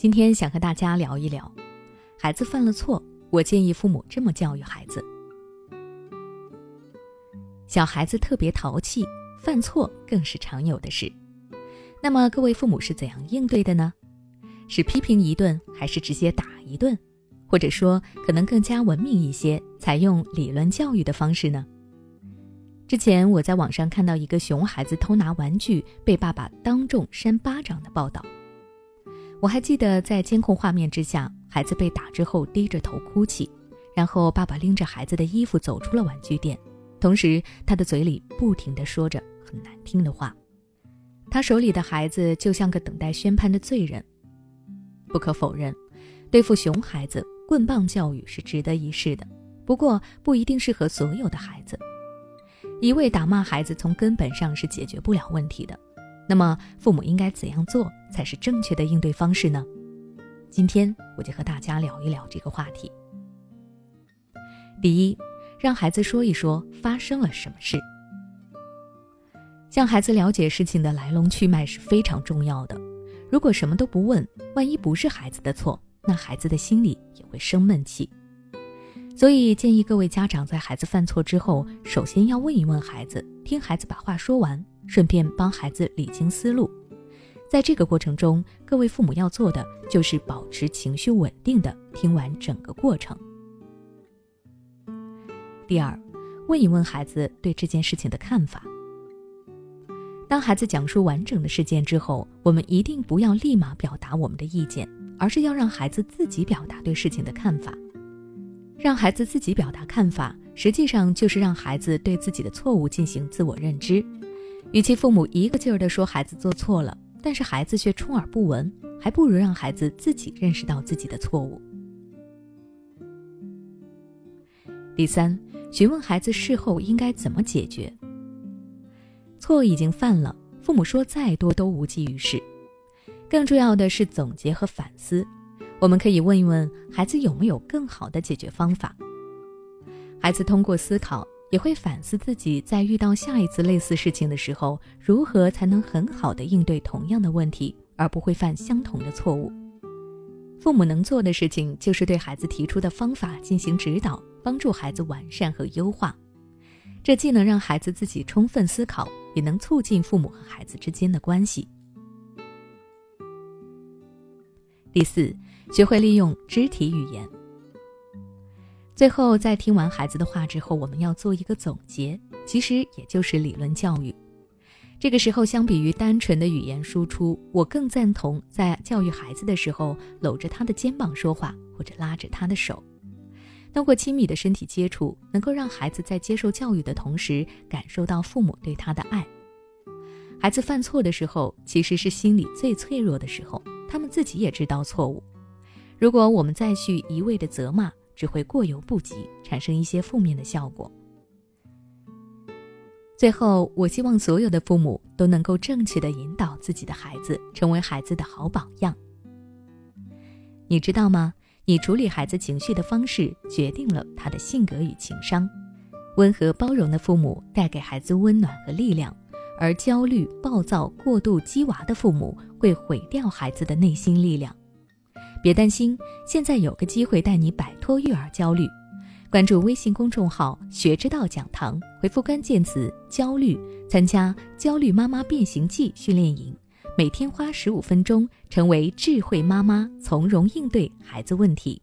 今天想和大家聊一聊，孩子犯了错，我建议父母这么教育孩子：小孩子特别淘气，犯错更是常有的事。那么各位父母是怎样应对的呢？是批评一顿，还是直接打一顿？或者说，可能更加文明一些，采用理论教育的方式呢？之前我在网上看到一个熊孩子偷拿玩具被爸爸当众扇巴掌的报道。我还记得在监控画面之下，孩子被打之后低着头哭泣，然后爸爸拎着孩子的衣服走出了玩具店，同时他的嘴里不停地说着很难听的话。他手里的孩子就像个等待宣判的罪人。不可否认，对付熊孩子，棍棒教育是值得一试的，不过不一定适合所有的孩子。一味打骂孩子，从根本上是解决不了问题的。那么，父母应该怎样做才是正确的应对方式呢？今天我就和大家聊一聊这个话题。第一，让孩子说一说发生了什么事。向孩子了解事情的来龙去脉是非常重要的。如果什么都不问，万一不是孩子的错，那孩子的心里也会生闷气。所以建议各位家长在孩子犯错之后，首先要问一问孩子，听孩子把话说完。顺便帮孩子理清思路，在这个过程中，各位父母要做的就是保持情绪稳定的听完整个过程。第二，问一问孩子对这件事情的看法。当孩子讲述完整的事件之后，我们一定不要立马表达我们的意见，而是要让孩子自己表达对事情的看法。让孩子自己表达看法，实际上就是让孩子对自己的错误进行自我认知。与其父母一个劲儿地说孩子做错了，但是孩子却充耳不闻，还不如让孩子自己认识到自己的错误。第三，询问孩子事后应该怎么解决。错已经犯了，父母说再多都无济于事，更重要的是总结和反思。我们可以问一问孩子有没有更好的解决方法。孩子通过思考。也会反思自己在遇到下一次类似事情的时候，如何才能很好的应对同样的问题，而不会犯相同的错误。父母能做的事情就是对孩子提出的方法进行指导，帮助孩子完善和优化。这既能让孩子自己充分思考，也能促进父母和孩子之间的关系。第四，学会利用肢体语言。最后，在听完孩子的话之后，我们要做一个总结，其实也就是理论教育。这个时候，相比于单纯的语言输出，我更赞同在教育孩子的时候，搂着他的肩膀说话，或者拉着他的手，通过亲密的身体接触，能够让孩子在接受教育的同时，感受到父母对他的爱。孩子犯错的时候，其实是心理最脆弱的时候，他们自己也知道错误。如果我们再去一味的责骂，只会过犹不及，产生一些负面的效果。最后，我希望所有的父母都能够正确的引导自己的孩子，成为孩子的好榜样。你知道吗？你处理孩子情绪的方式，决定了他的性格与情商。温和包容的父母带给孩子温暖和力量，而焦虑、暴躁、过度激娃的父母会毁掉孩子的内心力量。别担心，现在有个机会带你摆脱育儿焦虑。关注微信公众号“学之道讲堂”，回复关键词“焦虑”，参加“焦虑妈妈变形记”训练营，每天花十五分钟，成为智慧妈妈，从容应对孩子问题。